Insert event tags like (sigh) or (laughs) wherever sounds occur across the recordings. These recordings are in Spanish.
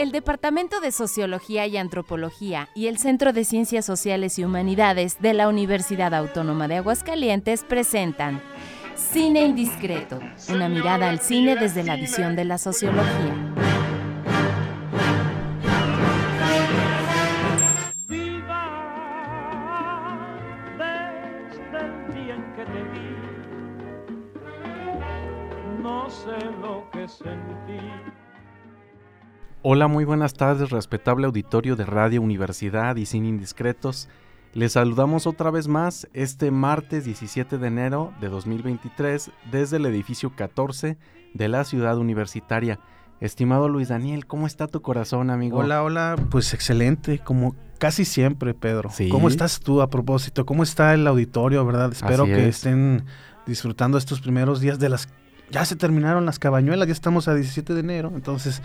El Departamento de Sociología y Antropología y el Centro de Ciencias Sociales y Humanidades de la Universidad Autónoma de Aguascalientes presentan Cine Indiscreto, una mirada al cine desde la visión de la sociología. Hola, muy buenas tardes, respetable auditorio de Radio Universidad y Cine Indiscretos. Les saludamos otra vez más este martes 17 de enero de 2023 desde el edificio 14 de la ciudad universitaria. Estimado Luis Daniel, ¿cómo está tu corazón, amigo? Hola, hola, pues excelente, como casi siempre, Pedro. ¿Cómo estás tú a propósito? ¿Cómo está el auditorio, verdad? Espero que estén disfrutando estos primeros días de las... Ya se terminaron las cabañuelas, ya estamos a 17 de enero, entonces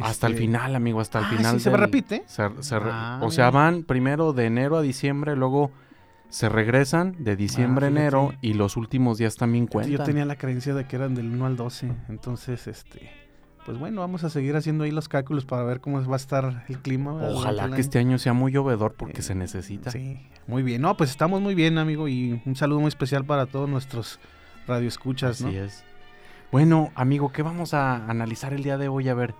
hasta el este, final, amigo, hasta el ah, final. ¿sí ¿Se repite? Ah, o sea, van primero de enero a diciembre, luego se regresan de diciembre a ah, enero y los últimos días también cuentan. Yo tenía la creencia de que eran del 1 al 12, entonces, este... Pues bueno, vamos a seguir haciendo ahí los cálculos para ver cómo va a estar el clima. Ojalá que este año sea muy llovedor porque eh, se necesita. Sí, muy bien. No, pues estamos muy bien, amigo, y un saludo muy especial para todos nuestros radioescuchas, Así es. Bueno, amigo, ¿qué vamos a analizar el día de hoy? A ver.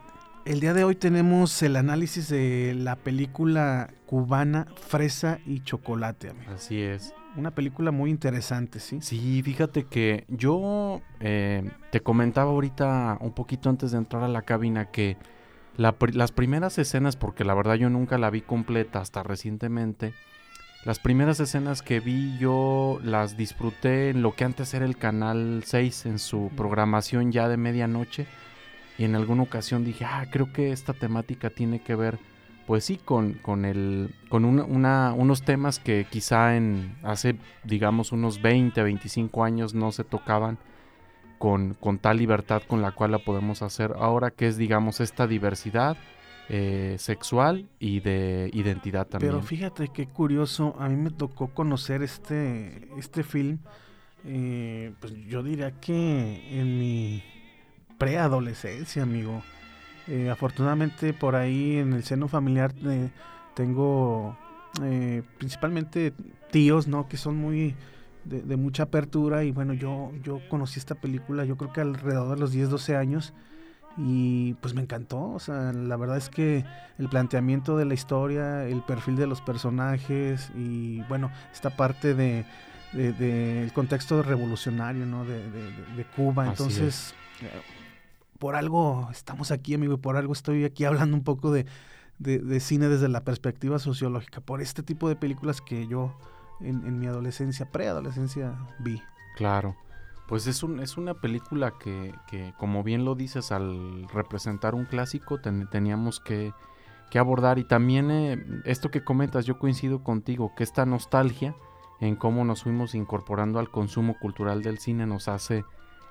El día de hoy tenemos el análisis de la película cubana Fresa y Chocolate. Amigo. Así es. Una película muy interesante, ¿sí? Sí, fíjate que yo eh, te comentaba ahorita un poquito antes de entrar a la cabina que las primeras escenas, porque la verdad yo nunca la vi completa hasta recientemente, las primeras escenas que vi yo las disfruté en lo que antes era el Canal 6 en su programación ya de medianoche y en alguna ocasión dije, ah, creo que esta temática tiene que ver, pues sí, con, con, el, con una, unos temas que quizá en hace, digamos, unos 20, 25 años no se tocaban con, con tal libertad con la cual la podemos hacer ahora, que es, digamos, esta diversidad eh, sexual y de identidad también. Pero fíjate qué curioso, a mí me tocó conocer este, este film, eh, pues yo diría que en mi preadolescencia, amigo. Eh, afortunadamente por ahí en el seno familiar eh, tengo eh, principalmente tíos, ¿no? Que son muy de, mucha apertura y bueno, yo, yo conocí esta película yo creo que alrededor de los 10, 12 años y pues me encantó, o sea, la verdad es que el planteamiento de la historia, el perfil de los personajes y bueno, esta parte de, el contexto revolucionario, ¿no? De, Cuba, entonces por algo estamos aquí, amigo, y por algo estoy aquí hablando un poco de, cine desde la perspectiva sociológica, por este tipo de películas que yo en, mi adolescencia, preadolescencia, vi. Claro. Pues es, un, es una película que, como bien lo dices, al representar un clásico teníamos que, abordar. Y también eh, esto que comentas, yo coincido contigo, que esta nostalgia en cómo nos fuimos incorporando al consumo cultural del cine nos hace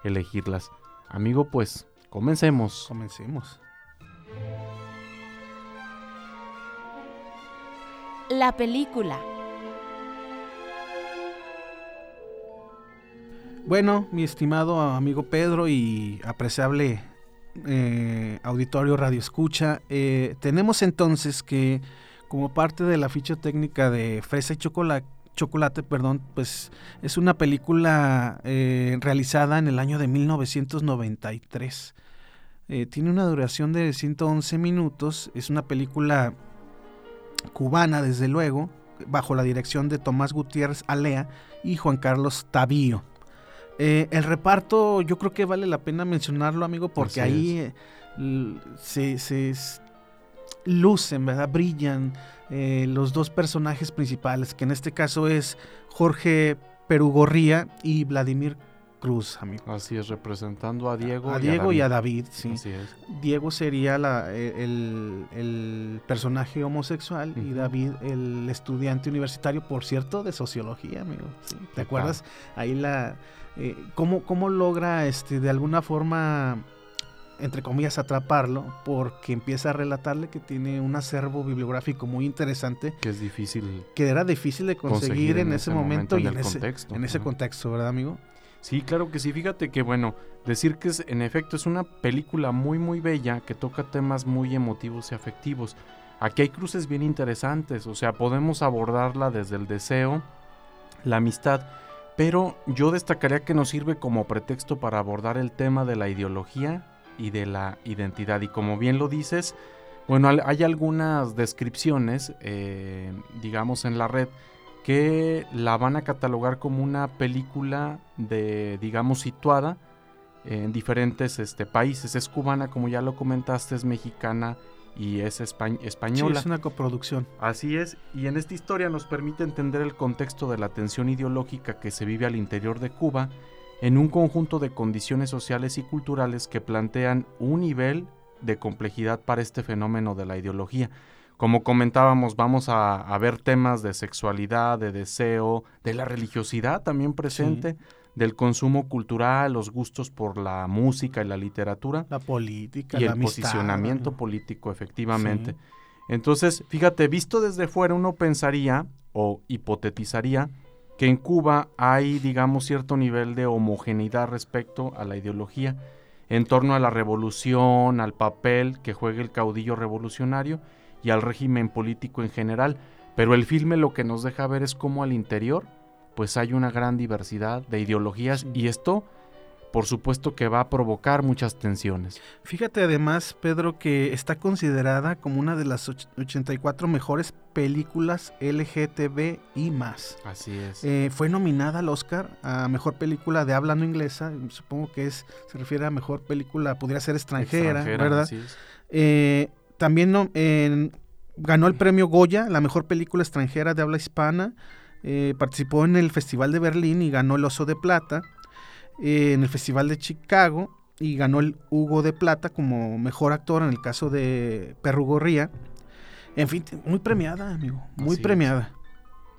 elegirlas. Amigo, pues Comencemos. Comencemos. La película. Bueno, mi estimado amigo Pedro y apreciable eh, auditorio Radio Escucha, eh, tenemos entonces que como parte de la ficha técnica de Fresa y Chocolate, Chocolate, perdón, pues es una película eh, realizada en el año de 1993. Eh, tiene una duración de 111 minutos, es una película cubana desde luego, bajo la dirección de Tomás Gutiérrez Alea y Juan Carlos Tavío. Eh, el reparto yo creo que vale la pena mencionarlo amigo porque ahí se, se, lucen, ¿verdad? Brillan eh, los dos personajes principales, que en este caso es Jorge Perugorría y Vladimir Cruz, amigo. Así es, representando a Diego. A, Diego y a David, sí. Así es. Diego sería e, el, personaje homosexual y David el estudiante universitario, por cierto, de sociología, amigo. ¿Te acuerdas? Ahí la... Eh, ¿cómo, ¿Cómo logra este, de alguna forma entre comillas, atraparlo, porque empieza a relatarle que tiene un acervo bibliográfico muy interesante. Que es difícil. Que era difícil de conseguir, en, ese momento, y en ese, contexto, en ese contexto, ¿verdad, amigo? Sí, claro que sí. Fíjate que, bueno, decir que es, en efecto es una película muy, muy bella que toca temas muy emotivos y afectivos. Aquí hay cruces bien interesantes, o sea, podemos abordarla desde el deseo, la amistad, pero yo destacaría que nos sirve como pretexto para abordar el tema de la ideología y de la identidad. Y como bien lo dices, bueno, hay algunas descripciones, eh, digamos, en la red que la van a catalogar como una película de, digamos, situada en diferentes este, países. Es cubana, como ya lo comentaste, es mexicana y es española. es una coproducción. Así es, y en esta historia nos permite entender el contexto de la tensión ideológica que se vive al interior de Cuba en un conjunto de condiciones sociales y culturales que plantean un nivel de complejidad para este fenómeno de la ideología. Como comentábamos, vamos a, ver temas de sexualidad, de deseo, de la religiosidad también presente, del consumo cultural, los gustos por la música y la literatura. La política, y el posicionamiento político, efectivamente. Entonces, fíjate, visto desde fuera uno pensaría o hipotetizaría que en Cuba hay, digamos, cierto nivel de homogeneidad respecto a la ideología en torno a la revolución, al papel que juega el caudillo revolucionario y al régimen político en general, pero el filme lo que nos deja ver es cómo al interior pues hay una gran diversidad de ideologías y esto por supuesto que va a provocar muchas tensiones. Fíjate además, Pedro, que está considerada como una de las 84 mejores películas LGTB y más. Así es. Eh, fue nominada al Oscar a Mejor Película de Habla No Inglesa, supongo que es se refiere a Mejor Película, podría ser extranjera, ¿verdad? Eh, también no, ganó el premio Goya, la Mejor Película Extranjera de Habla Hispana. Eh, participó en el Festival de Berlín y ganó el Oso de Plata. Eh, en el Festival de Chicago y ganó el Hugo de Plata como mejor actor en el caso de Perro Gorría. En fin, muy premiada, amigo, muy premiada.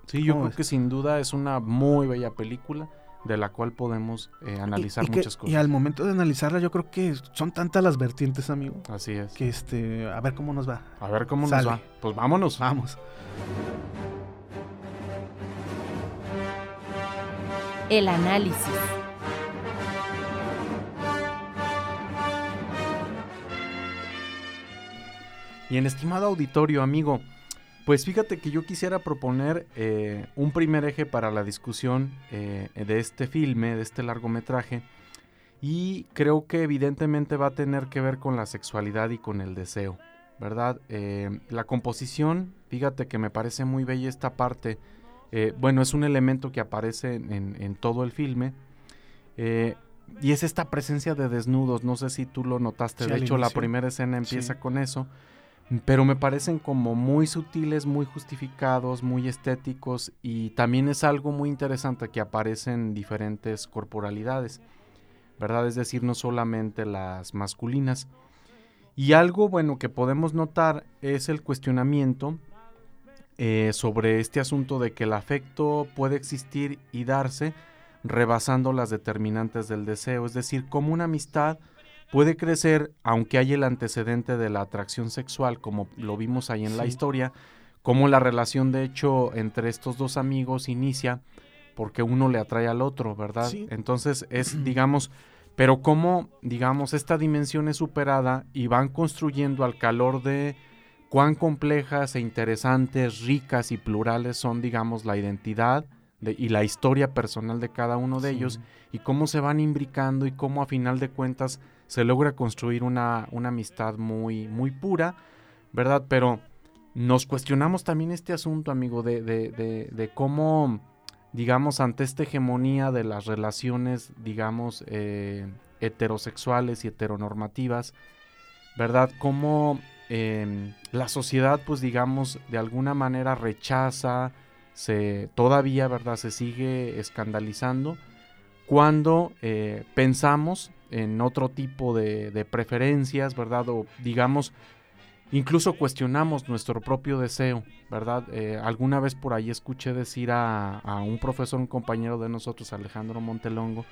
Sí, yo creo que sin duda es una muy bella película de la cual podemos eh, analizar muchas cosas. Y al momento de analizarla, yo creo que son tantas las vertientes, amigo. Así es. Que este, a ver cómo nos va. A ver cómo nos va. Pues vámonos. Vamos. El análisis. Y en estimado auditorio, amigo, pues fíjate que yo quisiera proponer eh, un primer eje para la discusión eh, de este filme, de este largometraje, y creo que evidentemente va a tener que ver con la sexualidad y con el deseo, ¿verdad? Eh, la composición, fíjate que me parece muy bella esta parte, bueno, es un elemento que aparece en, todo el filme, y es esta presencia de desnudos, no sé si tú lo notaste, de hecho la primera escena empieza con eso, pero me parecen como muy sutiles, muy justificados, muy estéticos y también es algo muy interesante que aparecen diferentes corporalidades, ¿verdad? Es decir, no solamente las masculinas. Y algo bueno que podemos notar es el cuestionamiento eh, sobre este asunto de que el afecto puede existir y darse rebasando las determinantes del deseo, es decir, como una amistad puede crecer aunque hay el antecedente de la atracción sexual, como lo vimos ahí en la historia, como la relación de hecho entre estos dos amigos inicia porque uno le atrae al otro, ¿verdad? Entonces es, (clears throat) digamos, pero cómo, digamos, esta dimensión es superada y van construyendo al calor de cuán complejas e interesantes, ricas y plurales son, digamos, la identidad y la historia personal de cada uno de ellos y cómo se van imbricando y cómo a final de cuentas se logra construir una, amistad muy, muy pura, ¿verdad? Pero nos cuestionamos también este asunto, amigo, de, de, cómo, digamos, ante esta hegemonía de las relaciones, digamos, eh, heterosexuales y heteronormativas, ¿verdad? Cómo em, la sociedad, pues, digamos, de alguna manera rechaza, se todavía, ¿verdad? Se sigue escandalizando cuando eh, pensamos en otro tipo de, preferencias, ¿verdad? O digamos, incluso cuestionamos nuestro propio deseo, ¿verdad? Eh, alguna vez por ahí escuché decir a, un profesor, un compañero de nosotros, Alejandro Montelongo,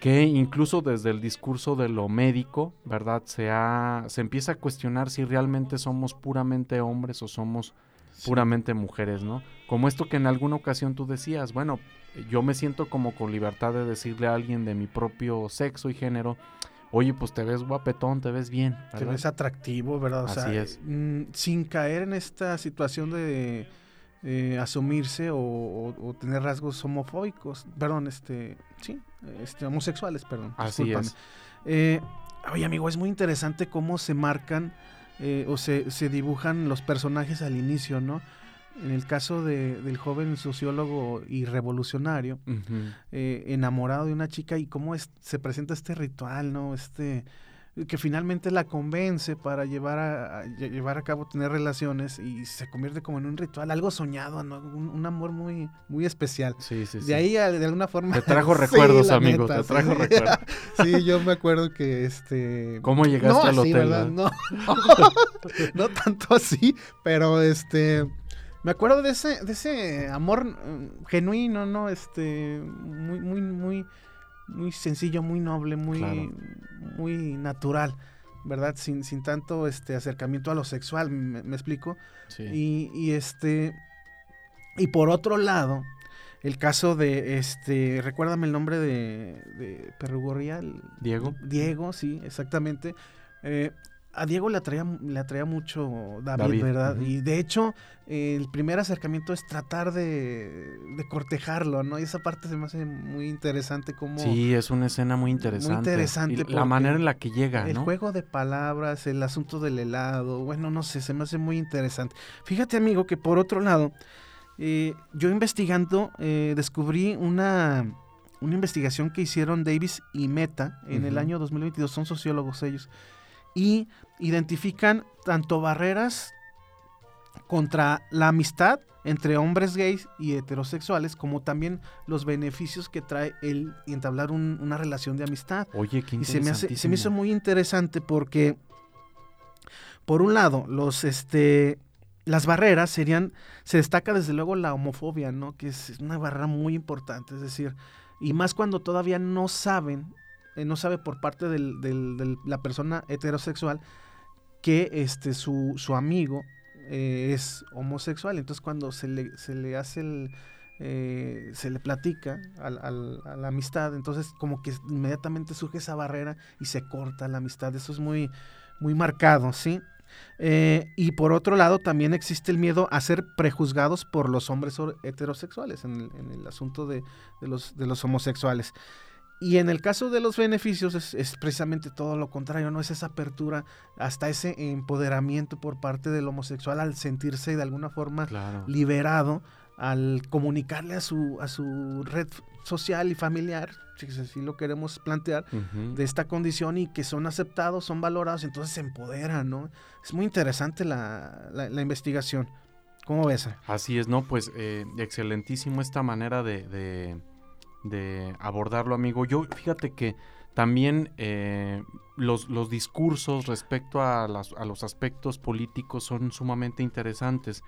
que incluso desde el discurso de lo médico, ¿verdad? Se, se empieza a cuestionar si realmente somos puramente hombres o somos puramente mujeres, ¿no? Como esto que en alguna ocasión tú decías, bueno, yo me siento como con libertad de decirle a alguien de mi propio sexo y género, oye, pues te ves guapetón, te ves bien. Te ves atractivo, ¿verdad? O Así es. Mm, sin caer en esta situación de eh, asumirse o, tener rasgos homofóbicos, perdón, este, sí, este, homosexuales, perdón. Así es. Eh, oye, amigo, es muy interesante cómo se marcan eh, o se, se dibujan los personajes al inicio, ¿no? en el caso de, del joven sociólogo y revolucionario, eh, enamorado de una chica y cómo es, se presenta este ritual, ¿no? Este que finalmente la convence para llevar a, llevar a cabo tener relaciones y se convierte como en un ritual, algo soñado, ¿no? un, amor muy muy especial. Sí, sí, de ahí de alguna forma te (laughs) trajo recuerdos, amigo, te trajo (laughs) recuerdos. sí, yo me acuerdo que este ¿Cómo llegaste al hotel? No, (laughs) no tanto así, pero este me acuerdo de ese, de ese amor mm, genuino, ¿no? Este, muy, muy, muy, muy sencillo, muy noble, muy, muy natural, ¿verdad? Sin, sin tanto este acercamiento a lo sexual, ¿me, explico? Sí. Y, y, este, y por otro lado, el caso de, este, recuérdame el nombre de, de Perrugorrial. Diego. Diego, sí, exactamente. Eh, a Diego le atraía, le atraía mucho David, ¿verdad? Y de hecho, el primer acercamiento es tratar de, cortejarlo, ¿no? Y esa parte se me hace muy interesante como... Sí, es una escena muy interesante. Muy interesante. la manera en la que llega, El juego de palabras, el asunto del helado, bueno, no sé, se me hace muy interesante. Fíjate, amigo, que por otro lado, eh, yo investigando eh, descubrí una, una investigación que hicieron Davis y Meta en el año 2022, son sociólogos ellos y identifican tanto barreras contra la amistad entre hombres gays y heterosexuales, como también los beneficios que trae el entablar una relación de amistad. Oye, qué Y se me, se me hizo muy interesante porque, por un lado, los este las barreras serían, se destaca desde luego la homofobia, ¿no? Que es una barrera muy importante, es decir, y más cuando todavía no saben eh, no sabe por parte de la persona heterosexual que este, su, su amigo eh, es homosexual. Entonces cuando se le, se le hace el... Eh, se le platica a la amistad, entonces como que inmediatamente surge esa barrera y se corta la amistad. Eso es muy, muy marcado, ¿sí? y por otro lado, también existe el miedo a ser prejuzgados por los hombres heterosexuales en el, asunto de, los, de los homosexuales. Y en el caso de los beneficios es, precisamente todo lo contrario, ¿no? Es esa apertura hasta ese empoderamiento por parte del homosexual al sentirse de alguna forma liberado, al comunicarle a su, a su red social y familiar, si así lo queremos plantear, de esta condición y que son aceptados, son valorados, entonces se empoderan, ¿no? Es muy interesante la, la, investigación. ¿Cómo ves? Así es, ¿no? Pues eh, excelentísimo esta manera de de abordarlo, amigo. Yo, fíjate que también eh, los, los, discursos respecto a, a, los aspectos políticos son sumamente interesantes.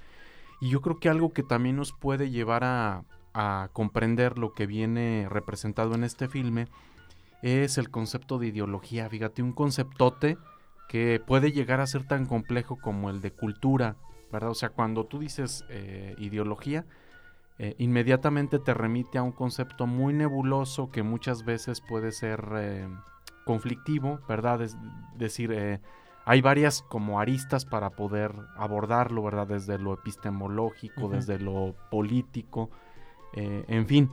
Y yo creo que algo que también nos puede llevar a, a comprender lo que viene representado en este filme es el concepto de ideología. Fíjate, un conceptote que puede llegar a ser tan complejo como el de cultura, ¿verdad? O sea, cuando tú dices eh, ideología, eh, inmediatamente te remite a un concepto muy nebuloso que muchas veces puede ser eh, conflictivo, ¿verdad? Es decir, eh, hay varias como aristas para poder abordarlo, ¿verdad? Desde lo epistemológico, desde lo político, en fin.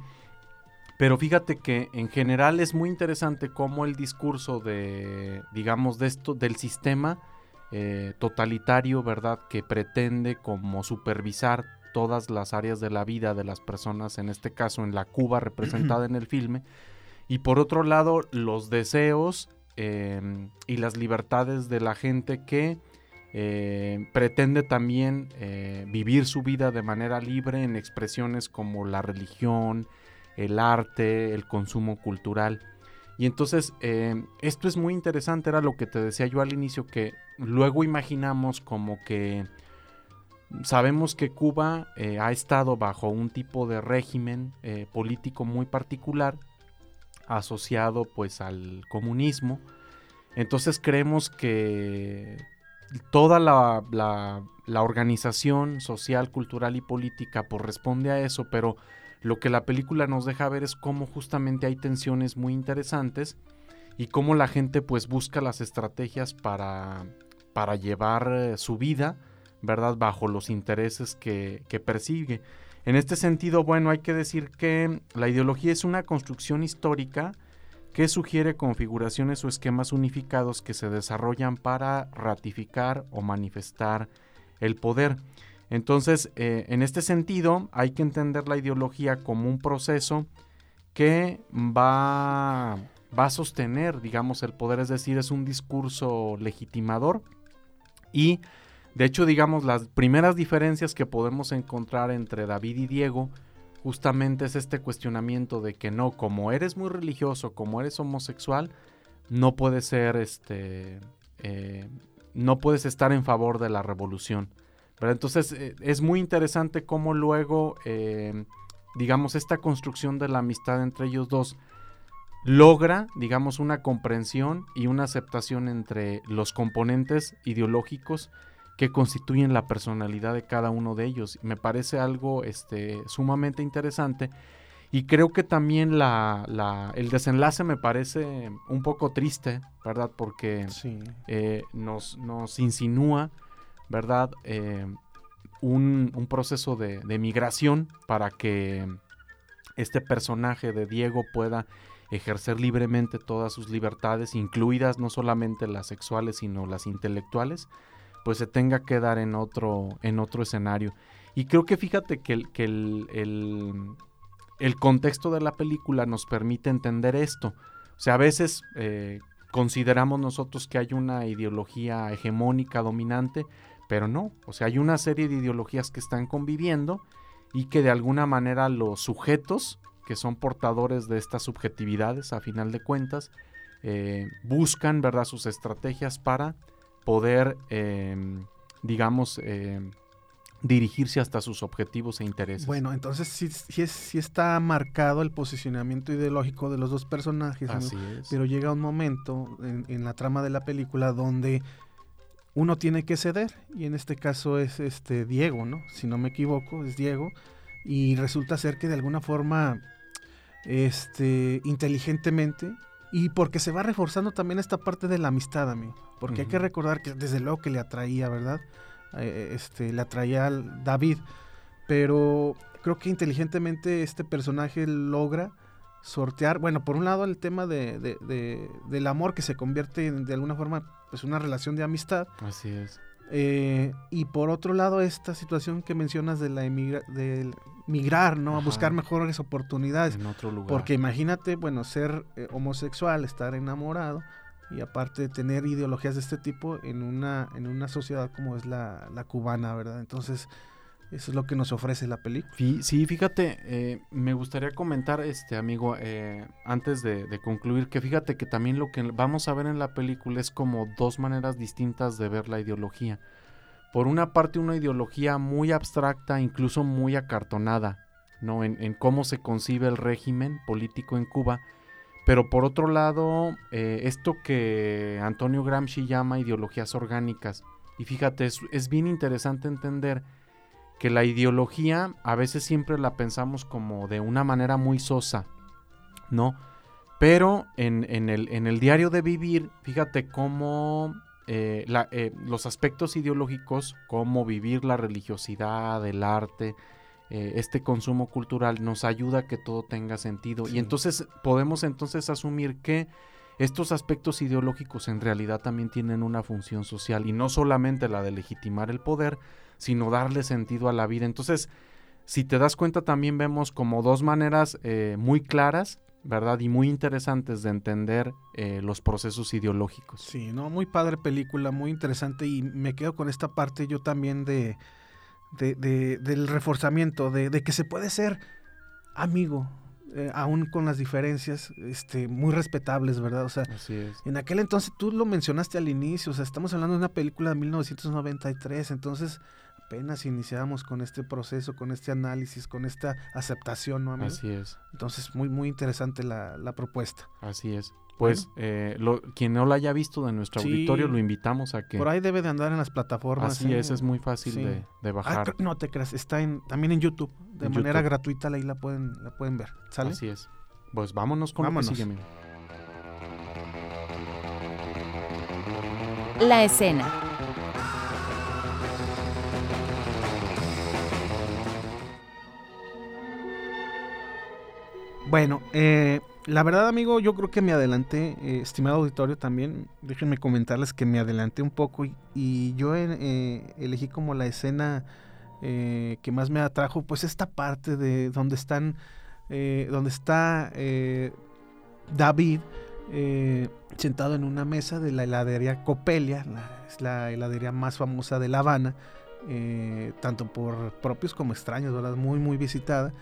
Pero fíjate que en general es muy interesante cómo el discurso de, digamos, de esto, del sistema totalitario, ¿verdad? Que pretende como supervisar todas las áreas de la vida de las personas, en este caso en la Cuba representada (clears throat) en el filme, y por otro lado los deseos em, y las libertades de la gente que eh, pretende también eh, vivir su vida de manera libre en expresiones como la religión, el arte, el consumo cultural. Y entonces em, esto es muy interesante, era lo que te decía yo al inicio, que luego imaginamos como que Sabemos que Cuba eh, ha estado bajo un tipo de régimen eh, político muy particular asociado pues al comunismo. Entonces creemos que toda la, la, organización social, cultural y política pues responde a eso, pero lo que la película nos deja ver es cómo justamente hay tensiones muy interesantes y cómo la gente pues busca las estrategias para, para llevar eh, su vida, ¿verdad? Bajo los intereses que, persigue. En este sentido, bueno, hay que decir que la ideología es una construcción histórica que sugiere configuraciones o esquemas unificados que se desarrollan para ratificar o manifestar el poder. Entonces, eh, en este sentido, hay que entender la ideología como un proceso que va, va a sostener, digamos, el poder, es decir, es un discurso legitimador y, de hecho, digamos, las primeras diferencias que podemos encontrar entre David y Diego justamente es este cuestionamiento de que no, como eres muy religioso, como eres homosexual, no puedes ser, este, eh, no puedes estar en favor de la revolución. Pero entonces eh, es muy interesante cómo luego, eh, digamos, esta construcción de la amistad entre ellos dos logra, digamos, una comprensión y una aceptación entre los componentes ideológicos que constituyen la personalidad de cada uno de ellos. Me parece algo este, sumamente interesante y creo que también la, el desenlace me parece un poco triste, ¿verdad? Porque eh, nos, nos, insinúa, ¿verdad? Eh, un, un, proceso de, de migración para que este personaje de Diego pueda ejercer libremente todas sus libertades, incluidas no solamente las sexuales, sino las intelectuales pues se tenga que dar en otro, en otro escenario. Y creo que fíjate que, el, que el, el, contexto de la película nos permite entender esto. O sea, a veces eh, consideramos nosotros que hay una ideología hegemónica, dominante, pero no. O sea, hay una serie de ideologías que están conviviendo y que de alguna manera los sujetos, que son portadores de estas subjetividades, a final de cuentas, eh, buscan, ¿verdad?, sus estrategias para poder, em, digamos, em, dirigirse hasta sus objetivos e intereses. Bueno, entonces sí, sí, está marcado el posicionamiento ideológico de los dos personajes, Así es. pero llega un momento en, la trama de la película donde uno tiene que ceder y en este caso es este Diego, ¿no? Si no me equivoco, es Diego y resulta ser que de alguna forma este inteligentemente y porque se va reforzando también esta parte de la amistad, amigo. Porque hay que recordar que desde luego que le atraía, ¿verdad? Eh, este, le atraía al David. Pero creo que inteligentemente este personaje logra sortear, bueno, por un lado el tema de, del amor que se convierte en, de alguna forma pues una relación de amistad. Así es. Eh, y por otro lado esta situación que mencionas de la emigra del migrar, ¿no? A buscar mejores oportunidades. En otro lugar. Porque imagínate, bueno, ser eh, homosexual, estar enamorado y aparte tener ideologías de este tipo en una, en una sociedad como es la, la cubana, ¿verdad? Entonces, eso es lo que nos ofrece la película. Sí, fíjate, eh, me gustaría comentar, este amigo, eh, antes de, de, concluir, que fíjate que también lo que vamos a ver en la película es como dos maneras distintas de ver la ideología por una parte una ideología muy abstracta, incluso muy acartonada, ¿no? En, cómo se concibe el régimen político en Cuba, pero por otro lado, eh, esto que Antonio Gramsci llama ideologías orgánicas, y fíjate, es, bien interesante entender que la ideología a veces siempre la pensamos como de una manera muy sosa, ¿no? Pero en, el, en el diario de vivir, fíjate cómo eh, eh, los aspectos ideológicos, como vivir la religiosidad, el arte, eh, este consumo cultural, nos ayuda a que todo tenga sentido. Y entonces podemos entonces asumir que estos aspectos ideológicos en realidad también tienen una función social y no solamente la de legitimar el poder, sino darle sentido a la vida. Entonces, si te das cuenta, también vemos como dos maneras muy claras ¿verdad? Y muy interesantes de entender eh, los procesos ideológicos. Sí, ¿no? Muy padre película, muy interesante y me quedo con esta parte yo también de, de, del reforzamiento, de, que se puede ser amigo, eh, aún con las diferencias este, muy respetables, ¿verdad? O sea, en aquel entonces tú lo mencionaste al inicio, o sea, estamos hablando de una película de 1993, entonces apenas iniciábamos con este proceso, con este análisis, con esta aceptación, ¿no, amigo? Así es. Entonces, muy, muy interesante la, propuesta. Así es. Pues eh, lo, quien no la haya visto de nuestro auditorio, lo invitamos a que... Por ahí debe de andar en las plataformas. Así es, es muy fácil de, ah, bajar. no te creas, está en, también en YouTube. De manera gratuita ahí la pueden, la pueden ver. ¿Sale? Así es. Pues vámonos con vámonos. lo que sigue, La escena. Bueno, eh, la verdad, amigo, yo creo que me adelanté, eh, estimado auditorio también. Déjenme comentarles que me adelanté un poco y, yo eh, elegí como la escena que más me atrajo, pues esta parte de donde están, donde está David sentado en una mesa de la heladería Copelia, es la heladería más famosa de La Habana, tanto por propios como extraños, ¿verdad? Muy, muy visitada.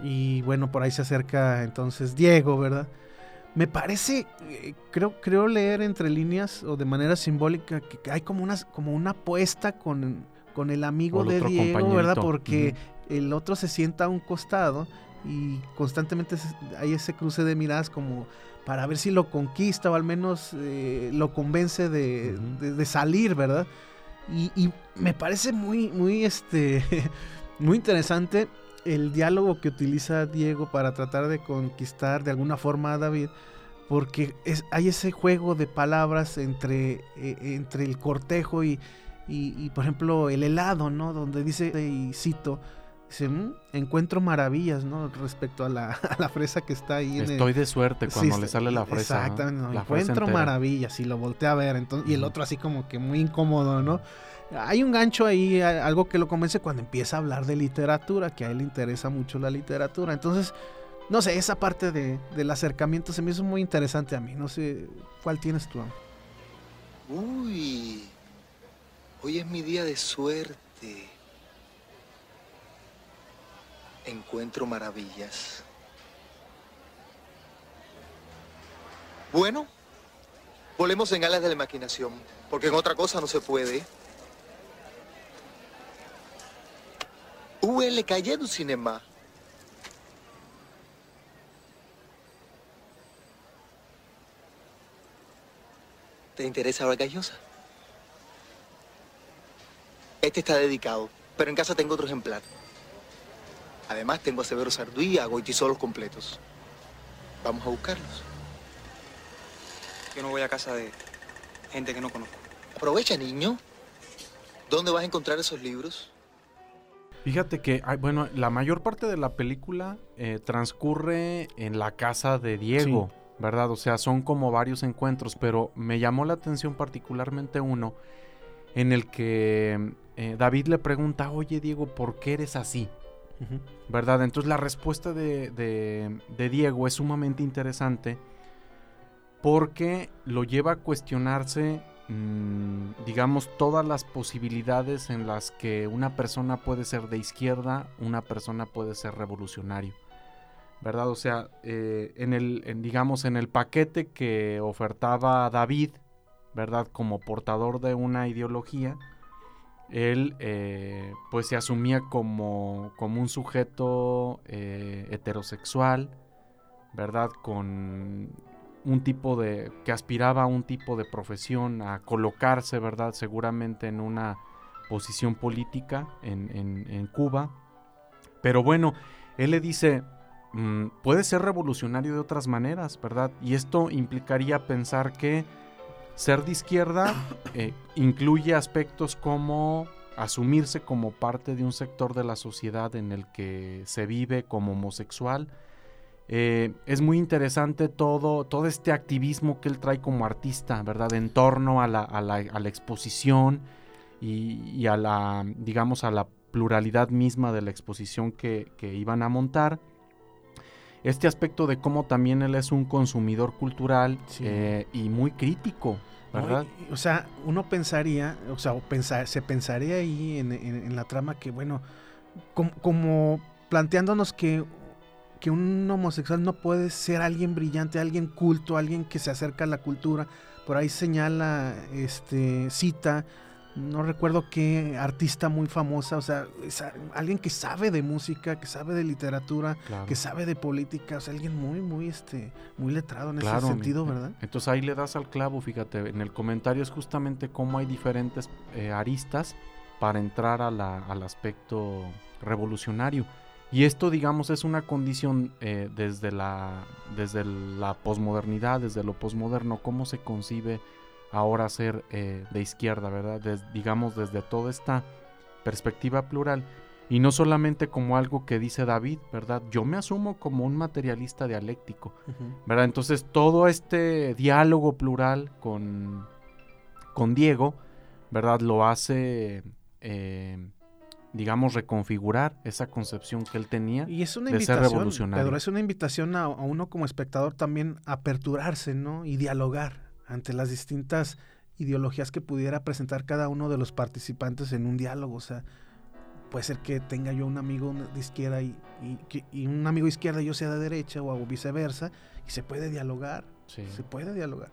Y bueno, por ahí se acerca entonces Diego, ¿verdad? Me parece, eh, creo, creo leer entre líneas o de manera simbólica que hay como una, como una apuesta con, con el amigo de Diego, ¿verdad? Porque el otro se sienta a un costado y constantemente hay ese cruce de miradas como para ver si lo conquista o al menos eh, lo convence de, de, salir, ¿verdad? Y, y, me parece muy, muy, este, (laughs) muy interesante el diálogo que utiliza Diego para tratar de conquistar de alguna forma a David, porque es, hay ese juego de palabras entre, eh, entre el cortejo y, y, por ejemplo, el helado, ¿no? Donde dice, y cito, dice, mm, encuentro maravillas, ¿no? Respecto a la, (laughs) fresa que está ahí. Estoy de suerte cuando le sale la fresa. Exactamente, encuentro maravillas y lo voltea a ver, entonces, y el otro así como que muy incómodo, ¿no? Hay un gancho ahí, algo que lo convence cuando empieza a hablar de literatura, que a él le interesa mucho la literatura. Entonces, no sé, esa parte de, del acercamiento se me hizo muy interesante a mí. No sé, ¿cuál tienes tú? Uy, hoy es mi día de suerte. Encuentro maravillas. Bueno, volvemos en alas de la imaginación, porque en otra cosa no se puede. UL Calle Cinema. ¿Te interesa la gallosa? Este está dedicado, pero en casa tengo otro ejemplar. Además tengo a Severo Sardú y a Goitisolos completos. Vamos a buscarlos. Yo no voy a casa de gente que no conozco. Aprovecha, niño. ¿Dónde vas a encontrar esos libros? Fíjate que, bueno, la mayor parte de la película eh, transcurre en la casa de Diego, ¿verdad? O sea, son como varios encuentros, pero me llamó la atención particularmente uno en el que eh, David le pregunta, oye Diego, ¿por qué eres así? ¿Verdad? Entonces la respuesta de, de Diego es sumamente interesante porque lo lleva a cuestionarse digamos, todas las posibilidades en las que una persona puede ser de izquierda, una persona puede ser revolucionario. ¿Verdad? O sea, eh, en el, digamos, en el paquete que ofertaba David, ¿verdad? Como portador de una ideología, él eh, pues se asumía como, como un sujeto eh, heterosexual, ¿verdad? Con un tipo de, que aspiraba a un tipo de profesión, a colocarse, ¿verdad? Seguramente en una posición política en, Cuba. Pero bueno, él le dice, mm, puede ser revolucionario de otras maneras, ¿verdad? Y esto implicaría pensar que ser de izquierda (coughs) eh, incluye aspectos como asumirse como parte de un sector de la sociedad en el que se vive como homosexual, eh, es muy interesante todo, todo este activismo que él trae como artista, ¿verdad? En torno a la, a la, a la exposición y, a la, digamos, a la pluralidad misma de la exposición que, que, iban a montar. Este aspecto de cómo también él es un consumidor cultural eh, y muy crítico, ¿verdad? o sea, uno pensaría, o sea, pensar, se pensaría ahí en, en, la trama que, bueno, como planteándonos que que un homosexual no puede ser alguien brillante, alguien culto, alguien que se acerca a la cultura. Por ahí señala, este, cita no recuerdo qué artista muy famosa, o sea, alguien que sabe de música, que sabe de literatura, que sabe de política, o sea, alguien muy, muy, este, muy letrado en ese sentido, ¿verdad? Entonces ahí le das al clavo, fíjate, en el comentario es justamente cómo hay diferentes eh, aristas para entrar al aspecto revolucionario. Y esto, digamos, es una condición eh, desde, la, desde la posmodernidad, desde lo posmoderno, cómo se concibe ahora ser eh, de izquierda, ¿verdad? digamos desde toda esta perspectiva plural y no solamente como algo que dice David, ¿verdad? Yo me asumo como un materialista dialéctico, ¿verdad? Entonces todo este diálogo plural con, con Diego, ¿verdad? Lo hace, eh, digamos, reconfigurar esa concepción que él tenía y es una de ser revolucionario. Pedro, es una invitación a, a uno como espectador también a aperturarse, ¿no? Y dialogar ante las distintas ideologías que pudiera presentar cada uno de los participantes en un diálogo. O sea, puede ser que tenga yo un amigo de izquierda y, un amigo de izquierda y yo sea de derecha o viceversa, y se puede dialogar. Se puede dialogar.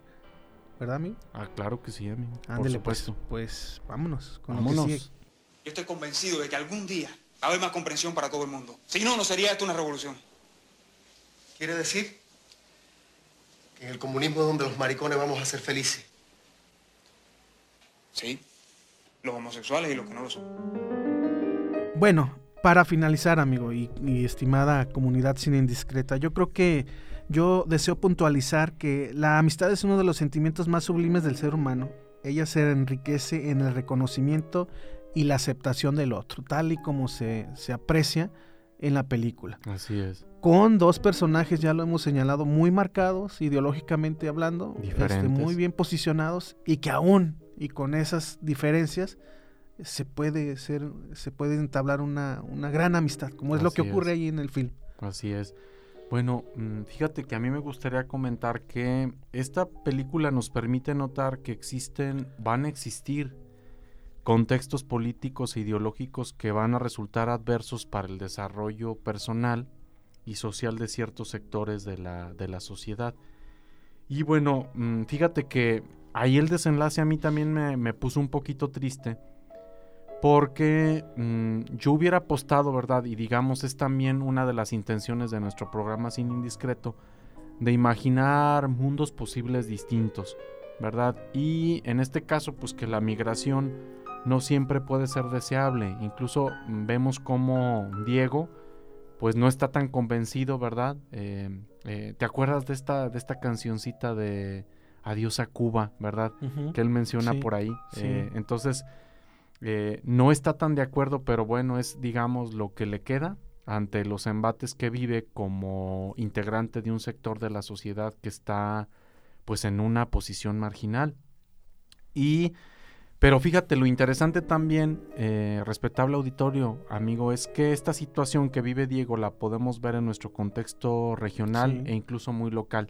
¿Verdad, amigo? Ah, claro que sí, amigo. Ándele, pues, pues vámonos con vámonos. Yo estoy convencido de que algún día va a haber más comprensión para todo el mundo. Si no, no sería esto una revolución. ¿Quiere decir? En el comunismo donde los maricones vamos a ser felices. Sí, los homosexuales y los que no lo son. Bueno, para finalizar, amigo y, estimada comunidad sin indiscreta, yo creo que yo deseo puntualizar que la amistad es uno de los sentimientos más sublimes del ser humano. Ella se enriquece en el reconocimiento y la aceptación del otro, tal y como se, se aprecia en la película. Así es con dos personajes, ya lo hemos señalado, muy marcados, ideológicamente hablando, este, muy bien posicionados, y que aún, y con esas diferencias, se puede ser, se puede entablar una, una gran amistad, como es lo que ocurre ahí en el film. Así es. Bueno, mm, fíjate que a mí me gustaría comentar que esta película nos permite notar que existen, van a existir contextos políticos e ideológicos que van a resultar adversos para el desarrollo personal y social de ciertos sectores de la, de la sociedad. Y bueno, mm, fíjate que ahí el desenlace a mí también me, puso un poquito triste porque mm, yo hubiera apostado, ¿verdad? Y digamos es también una de las intenciones de nuestro programa Sin Indiscreto, de imaginar mundos posibles distintos, ¿verdad? Y en este caso, pues que la migración no siempre puede ser deseable. Incluso vemos como Diego, pues no está tan convencido, ¿verdad? Eh, eh, ¿Te acuerdas de esta, de esta cancioncita de Adiós a Cuba, ¿verdad? Que él menciona por ahí. Eh, entonces, no está tan de acuerdo, pero bueno, es, digamos, lo que le queda ante los embates que vive como integrante de un sector de la sociedad que está, pues, en una posición marginal. Y pero fíjate, lo interesante también, eh, respetable auditorio, amigo, es que esta situación que vive Diego la podemos ver en nuestro contexto regional e incluso muy local,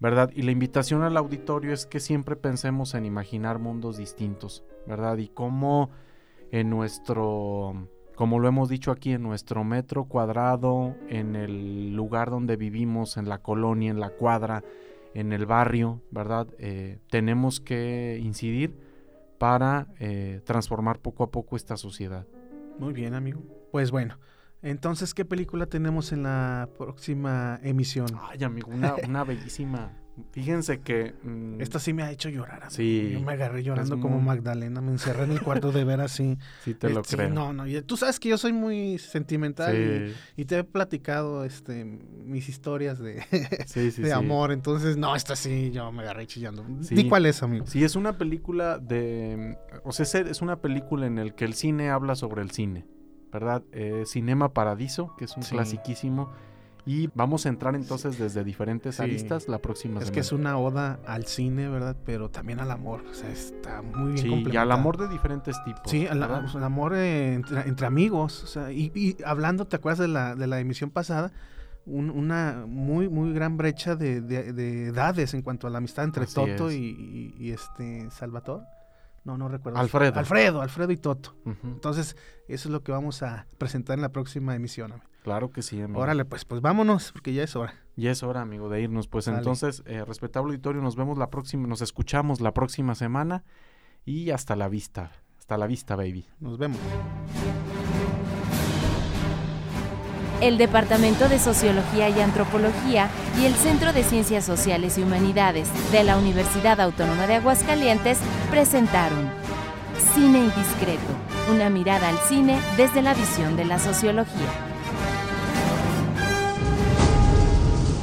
¿verdad? Y la invitación al auditorio es que siempre pensemos en imaginar mundos distintos, ¿verdad? Y cómo en nuestro, como lo hemos dicho aquí, en nuestro metro cuadrado, en el lugar donde vivimos, en la colonia, en la cuadra, en el barrio, ¿verdad? Eh, tenemos que incidir para eh, transformar poco a poco esta sociedad. Muy bien, amigo. Pues bueno, entonces, ¿qué película tenemos en la próxima emisión? Ay, amigo, una, una bellísima Fíjense que... Mm, Esta sí me ha hecho llorar. Sí. Yo me agarré llorando como Magdalena. Me encerré en el cuarto de ver así. (laughs) Sí, te lo creo. no, no. tú sabes que yo soy muy sentimental y, te he platicado este, mis historias de, (laughs) (laughs) de amor. Entonces, no, esta sí, yo me agarré chillando. ¿Y cuál es, amigo? Sí, es una película de... O sea, es una película en la que el cine habla sobre el cine. ¿Verdad? Eh, Cinema Paradiso, que es un clasiquísimo y vamos a entrar entonces desde diferentes aristas la próxima es que es una oda al cine, ¿verdad? Pero también al amor. O sea, está muy bien Sí, y al amor de diferentes tipos. Sí, al, amor entre, amigos. O sea, y, hablando, ¿te acuerdas de la, de la emisión pasada? una muy, muy gran brecha de, edades en cuanto a la amistad entre Toto y, este Salvatore. No, no recuerdo. Alfredo. Alfredo, Alfredo y Toto. Entonces, eso es lo que vamos a presentar en la próxima emisión. Claro que sí, amigo. Órale, pues, pues vámonos, porque ya es hora. Ya es hora, amigo, de irnos. Pues entonces, eh, respetable auditorio, nos vemos la próxima, nos escuchamos la próxima semana y hasta la vista. Hasta la vista, baby. Nos vemos. El Departamento de Sociología y Antropología y el Centro de Ciencias Sociales y Humanidades de la Universidad Autónoma de Aguascalientes presentaron Cine Indiscreto, una mirada al cine desde la visión de la sociología.